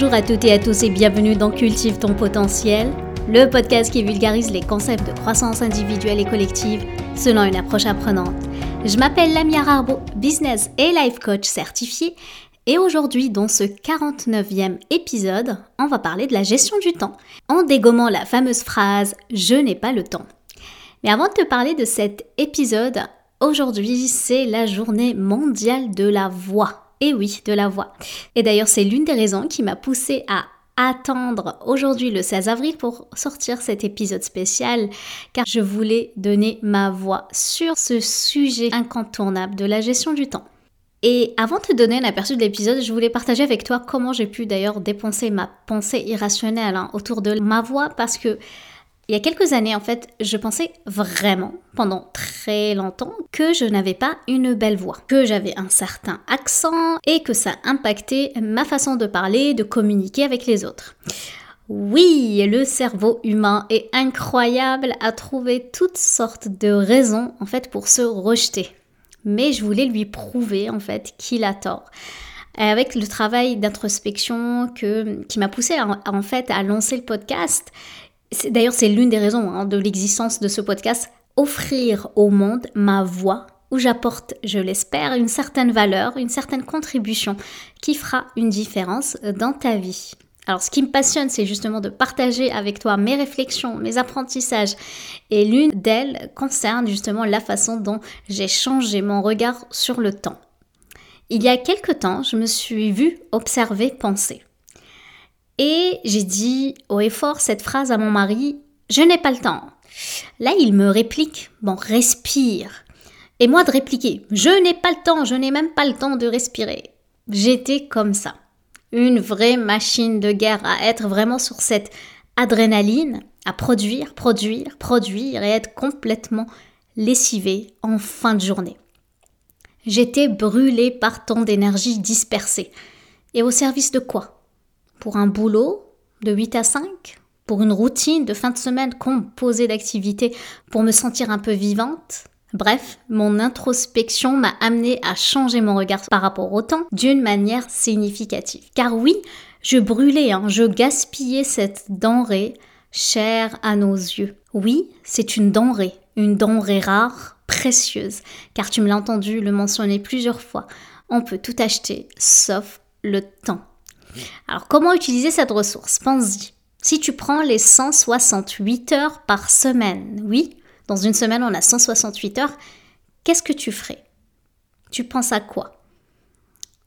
Bonjour à toutes et à tous et bienvenue dans Cultive ton potentiel, le podcast qui vulgarise les concepts de croissance individuelle et collective selon une approche apprenante. Je m'appelle Lamia Arbo, business et life coach certifié et aujourd'hui, dans ce 49e épisode, on va parler de la gestion du temps en dégommant la fameuse phrase Je n'ai pas le temps. Mais avant de te parler de cet épisode, aujourd'hui c'est la journée mondiale de la voix. Et oui, de la voix. Et d'ailleurs, c'est l'une des raisons qui m'a poussée à attendre aujourd'hui le 16 avril pour sortir cet épisode spécial car je voulais donner ma voix sur ce sujet incontournable de la gestion du temps. Et avant de te donner un aperçu de l'épisode, je voulais partager avec toi comment j'ai pu d'ailleurs dépenser ma pensée irrationnelle hein, autour de ma voix parce que il y a quelques années, en fait, je pensais vraiment, pendant très longtemps, que je n'avais pas une belle voix, que j'avais un certain accent et que ça impactait ma façon de parler, de communiquer avec les autres. Oui, le cerveau humain est incroyable à trouver toutes sortes de raisons, en fait, pour se rejeter. Mais je voulais lui prouver, en fait, qu'il a tort avec le travail d'introspection qui m'a poussé en fait à lancer le podcast D'ailleurs, c'est l'une des raisons hein, de l'existence de ce podcast, offrir au monde ma voix où j'apporte, je l'espère, une certaine valeur, une certaine contribution qui fera une différence dans ta vie. Alors ce qui me passionne, c'est justement de partager avec toi mes réflexions, mes apprentissages. Et l'une d'elles concerne justement la façon dont j'ai changé mon regard sur le temps. Il y a quelque temps, je me suis vue observer, penser. Et j'ai dit haut et fort cette phrase à mon mari, je n'ai pas le temps. Là, il me réplique, bon, respire. Et moi de répliquer, je n'ai pas le temps, je n'ai même pas le temps de respirer. J'étais comme ça. Une vraie machine de guerre à être vraiment sur cette adrénaline, à produire, produire, produire et être complètement lessivé en fin de journée. J'étais brûlée par tant d'énergie dispersée. Et au service de quoi? Pour un boulot de 8 à 5, pour une routine de fin de semaine composée d'activités pour me sentir un peu vivante. Bref, mon introspection m'a amené à changer mon regard par rapport au temps d'une manière significative. Car oui, je brûlais, hein, je gaspillais cette denrée chère à nos yeux. Oui, c'est une denrée, une denrée rare, précieuse, car tu me l'as entendu le mentionner plusieurs fois. On peut tout acheter, sauf le temps. Alors comment utiliser cette ressource? Pense-y. Si tu prends les 168 heures par semaine, oui, dans une semaine on a 168 heures, qu'est-ce que tu ferais? Tu penses à quoi?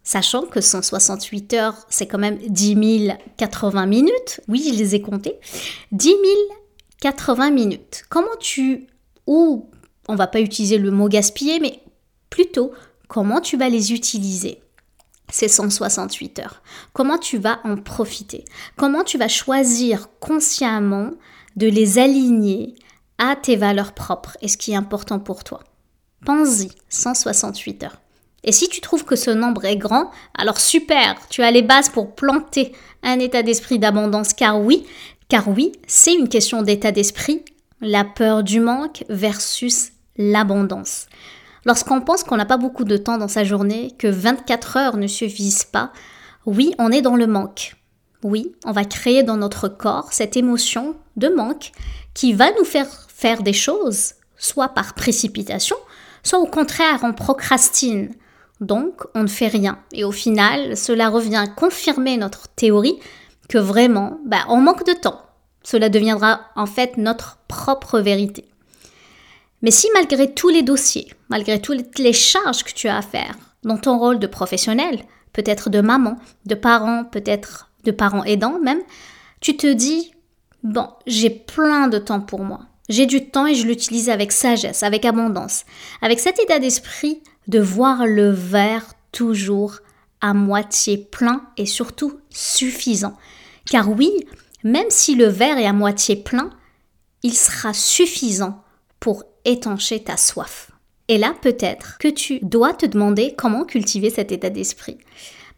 Sachant que 168 heures, c'est quand même 10 080 minutes. Oui, je les ai comptées. 10 080 minutes. Comment tu... Ou, on va pas utiliser le mot gaspiller, mais plutôt, comment tu vas les utiliser? Ces 168 heures. Comment tu vas en profiter? Comment tu vas choisir consciemment de les aligner à tes valeurs propres et ce qui est important pour toi? Pense-y, 168 heures. Et si tu trouves que ce nombre est grand, alors super, tu as les bases pour planter un état d'esprit d'abondance, car oui, car oui, c'est une question d'état d'esprit, la peur du manque versus l'abondance. Lorsqu'on pense qu'on n'a pas beaucoup de temps dans sa journée, que 24 heures ne suffisent pas, oui, on est dans le manque. Oui, on va créer dans notre corps cette émotion de manque qui va nous faire faire des choses, soit par précipitation, soit au contraire on procrastine. Donc on ne fait rien. Et au final, cela revient confirmer notre théorie que vraiment, bah, on manque de temps. Cela deviendra en fait notre propre vérité. Mais si malgré tous les dossiers, malgré toutes les charges que tu as à faire dans ton rôle de professionnel, peut-être de maman, de parent, peut-être de parents aidants même, tu te dis, bon, j'ai plein de temps pour moi. J'ai du temps et je l'utilise avec sagesse, avec abondance, avec cet état d'esprit de voir le verre toujours à moitié plein et surtout suffisant. Car oui, même si le verre est à moitié plein, il sera suffisant pour étancher ta soif. Et là, peut-être que tu dois te demander comment cultiver cet état d'esprit.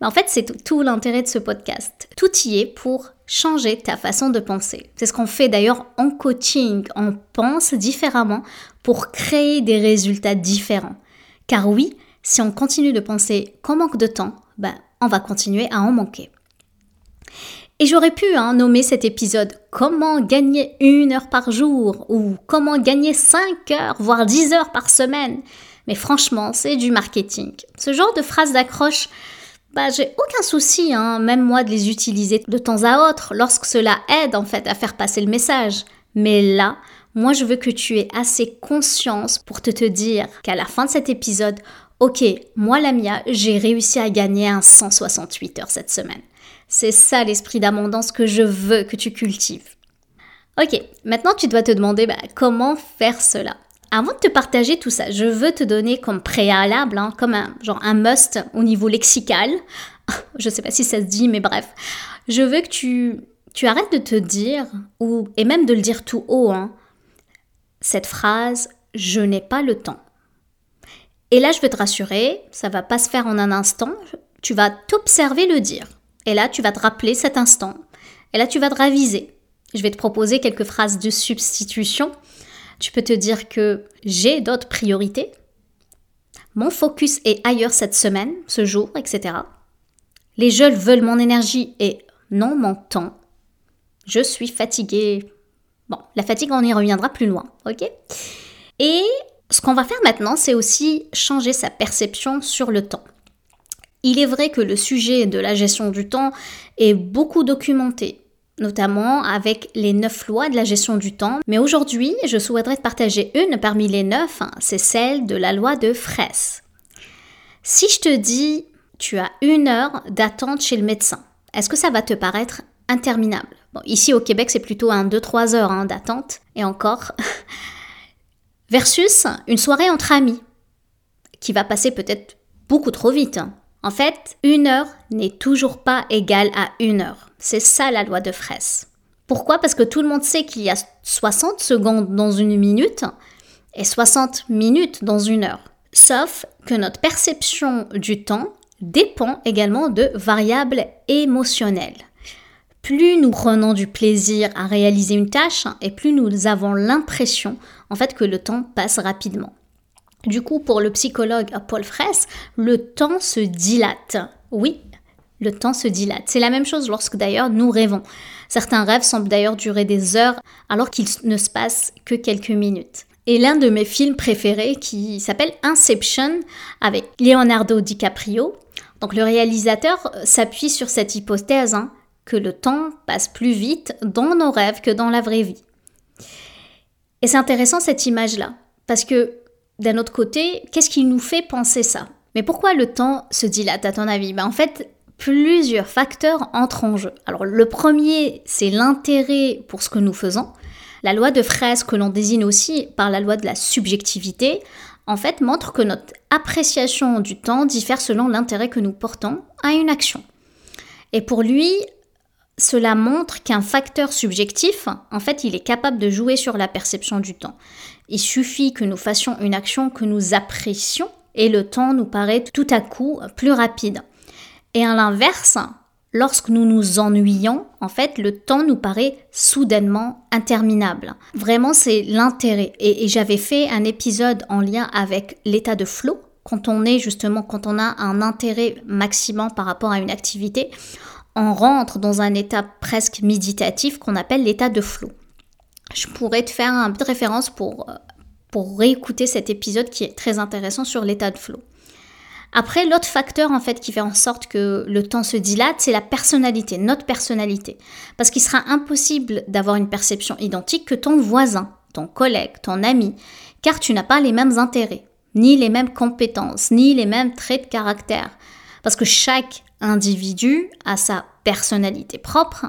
En fait, c'est tout, l'intérêt de ce podcast. Tout y est pour changer ta façon de penser. C'est ce qu'on fait d'ailleurs en coaching. On pense différemment pour créer des résultats différents. Car oui, si on continue de penser qu'on manque de temps, ben, on va continuer à en manquer. Et j'aurais pu hein, nommer cet épisode Comment gagner une heure par jour ou Comment gagner 5 heures, voire 10 heures par semaine. Mais franchement, c'est du marketing. Ce genre de phrases d'accroche, bah, j'ai aucun souci, hein, même moi, de les utiliser de temps à autre lorsque cela aide en fait à faire passer le message. Mais là, moi, je veux que tu aies assez conscience pour te, te dire qu'à la fin de cet épisode, ok, moi, Lamia, j'ai réussi à gagner un 168 heures cette semaine. C'est ça l'esprit d'abondance que je veux que tu cultives. Ok, maintenant tu dois te demander bah, comment faire cela. Avant de te partager tout ça, je veux te donner comme préalable, hein, comme un, genre un must au niveau lexical. je ne sais pas si ça se dit, mais bref. Je veux que tu, tu arrêtes de te dire, ou, et même de le dire tout haut, hein, cette phrase Je n'ai pas le temps. Et là, je veux te rassurer, ça va pas se faire en un instant. Tu vas t'observer le dire. Et là, tu vas te rappeler cet instant. Et là, tu vas te raviser. Je vais te proposer quelques phrases de substitution. Tu peux te dire que j'ai d'autres priorités. Mon focus est ailleurs cette semaine, ce jour, etc. Les jeunes veulent mon énergie et non mon temps. Je suis fatiguée. Bon, la fatigue, on y reviendra plus loin, ok? Et ce qu'on va faire maintenant, c'est aussi changer sa perception sur le temps. Il est vrai que le sujet de la gestion du temps est beaucoup documenté, notamment avec les neuf lois de la gestion du temps. Mais aujourd'hui, je souhaiterais te partager une parmi les neuf, hein, c'est celle de la loi de Fraisse. Si je te dis, tu as une heure d'attente chez le médecin, est-ce que ça va te paraître interminable? Ici au Québec, c'est plutôt un 2-3 heures hein, d'attente, et encore. Versus une soirée entre amis, qui va passer peut-être beaucoup trop vite. Hein. En fait, une heure n'est toujours pas égale à une heure. C'est ça la loi de Fraisse. Pourquoi? Parce que tout le monde sait qu'il y a 60 secondes dans une minute et 60 minutes dans une heure. Sauf que notre perception du temps dépend également de variables émotionnelles. Plus nous prenons du plaisir à réaliser une tâche et plus nous avons l'impression en fait que le temps passe rapidement. Du coup, pour le psychologue Paul Fraisse, le temps se dilate. Oui, le temps se dilate. C'est la même chose lorsque d'ailleurs nous rêvons. Certains rêves semblent d'ailleurs durer des heures alors qu'il ne se passe que quelques minutes. Et l'un de mes films préférés qui s'appelle Inception avec Leonardo DiCaprio. Donc le réalisateur s'appuie sur cette hypothèse hein, que le temps passe plus vite dans nos rêves que dans la vraie vie. Et c'est intéressant cette image-là parce que d'un autre côté, qu'est-ce qui nous fait penser ça? Mais pourquoi le temps se dilate à ton avis? Ben, En fait, plusieurs facteurs entrent en jeu. Alors le premier, c'est l'intérêt pour ce que nous faisons. La loi de Fraisse, que l'on désigne aussi par la loi de la subjectivité, en fait montre que notre appréciation du temps diffère selon l'intérêt que nous portons à une action. Et pour lui, cela montre qu'un facteur subjectif, en fait, il est capable de jouer sur la perception du temps. Il suffit que nous fassions une action que nous apprécions et le temps nous paraît tout à coup plus rapide. Et à l'inverse, lorsque nous nous ennuyons, en fait, le temps nous paraît soudainement interminable. Vraiment, c'est l'intérêt. Et, j'avais fait un épisode en lien avec l'état de flow, quand on est justement, quand on a un intérêt maximum par rapport à une activité, on rentre dans un état presque méditatif qu'on appelle l'état de flow. Je pourrais te faire un peu de référence pour, euh, pour réécouter cet épisode qui est très intéressant sur l'état de flow. Après, l'autre facteur en fait qui fait en sorte que le temps se dilate, c'est la personnalité, notre personnalité. Parce qu'il sera impossible d'avoir une perception identique que ton voisin, ton collègue, ton ami, car tu n'as pas les mêmes intérêts, ni les mêmes compétences, ni les mêmes traits de caractère. Parce que chaque individu a sa personnalité propre,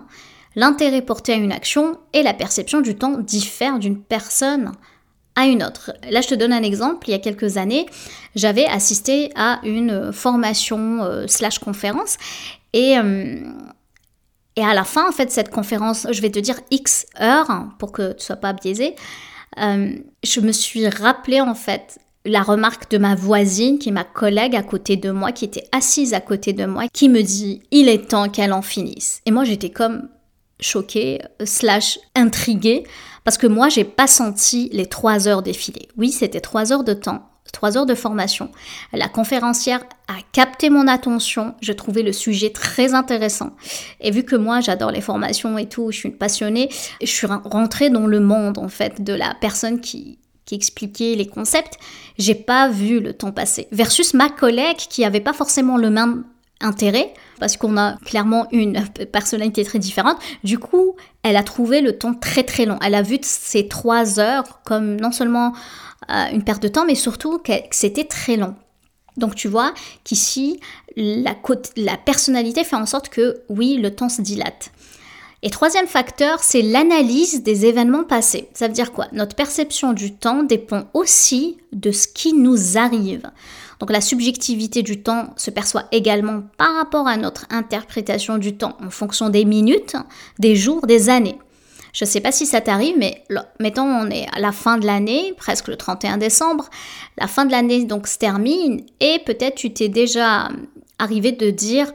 l'intérêt porté à une action et la perception du temps diffèrent d'une personne à une autre. Là, je te donne un exemple. Il y a quelques années, j'avais assisté à une formation euh, slash conférence et, euh, et à la fin, en fait, cette conférence, je vais te dire X heures pour que tu sois pas biaisé. Euh, je me suis rappelé en fait la remarque de ma voisine, qui est ma collègue à côté de moi, qui était assise à côté de moi, qui me dit il est temps qu'elle en finisse. Et moi j'étais comme choquée, slash intriguée, parce que moi j'ai pas senti les trois heures défiler. Oui, c'était trois heures de temps, trois heures de formation. La conférencière a capté mon attention. Je trouvais le sujet très intéressant. Et vu que moi, j'adore les formations et tout, je suis une passionnée, je suis rentrée dans le monde, en fait, de la personne qui, qui expliquait les concepts. J'ai pas vu le temps passer. Versus ma collègue qui avait pas forcément le même intérêt parce qu'on a clairement une personnalité très différente. Du coup, elle a trouvé le temps très très long. Elle a vu ces trois heures comme non seulement euh, une perte de temps, mais surtout que c'était très long. Donc tu vois qu'ici, la, la personnalité fait en sorte que oui, le temps se dilate. Et troisième facteur, c'est l'analyse des événements passés. Ça veut dire quoi? Notre perception du temps dépend aussi de ce qui nous arrive. Donc la subjectivité du temps se perçoit également par rapport à notre interprétation du temps en fonction des minutes, des jours, des années. Je ne sais pas si ça t'arrive, mais mettons on est à la fin de l'année, presque le 31 décembre, la fin de l'année donc se termine et peut-être tu t'es déjà arrivé de dire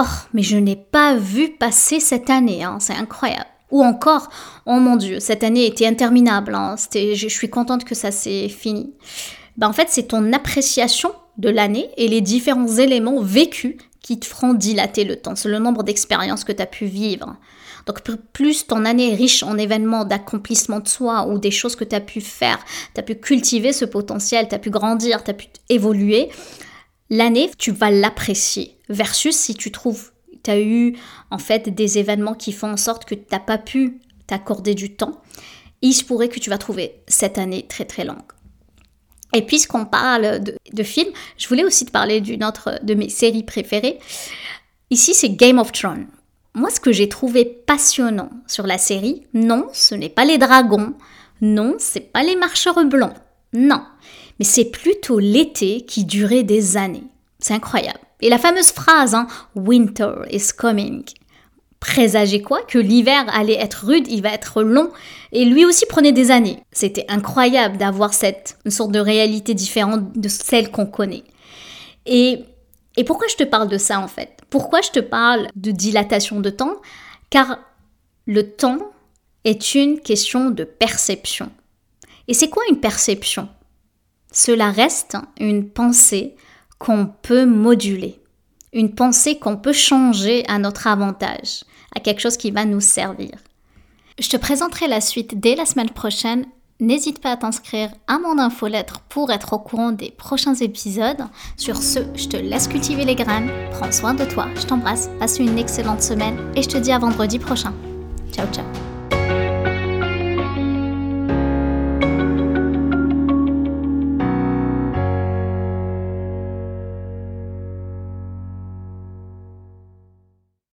Oh, mais je n'ai pas vu passer cette année, hein, c'est incroyable. Ou encore, oh mon Dieu, cette année était interminable, hein, je suis contente que ça s'est fini. Ben, en fait, c'est ton appréciation de l'année et les différents éléments vécus qui te feront dilater le temps. C'est le nombre d'expériences que tu as pu vivre. Donc plus ton année est riche en événements d'accomplissement de soi ou des choses que tu as pu faire, tu as pu cultiver ce potentiel, tu as pu grandir, tu as pu évoluer, l'année, tu vas l'apprécier. Versus si tu trouves, tu as eu en fait des événements qui font en sorte que tu n'as pas pu t'accorder du temps, il se pourrait que tu vas trouver cette année très très longue. Et puisqu'on parle de, films, je voulais aussi te parler d'une autre de mes séries préférées. Ici, c'est Game of Thrones. Moi, ce que j'ai trouvé passionnant sur la série, non, ce n'est pas les dragons, non, c'est pas les marcheurs blancs, non, mais c'est plutôt l'été qui durait des années. C'est incroyable. Et la fameuse phrase, hein, Winter is coming, présageait quoi Que l'hiver allait être rude, il va être long, et lui aussi prenait des années. C'était incroyable d'avoir cette une sorte de réalité différente de celle qu'on connaît. Et, et pourquoi je te parle de ça en fait? Pourquoi je te parle de dilatation de temps? Car le temps est une question de perception. Et c'est quoi une perception? Cela reste une pensée qu'on peut moduler une pensée qu'on peut changer à notre avantage, à quelque chose qui va nous servir. Je te présenterai la suite dès la semaine prochaine. N'hésite pas à t'inscrire à mon infolettre pour être au courant des prochains épisodes. Sur ce, je te laisse cultiver les graines. Prends soin de toi. Je t'embrasse. Passe une excellente semaine et je te dis à vendredi prochain. Ciao ciao.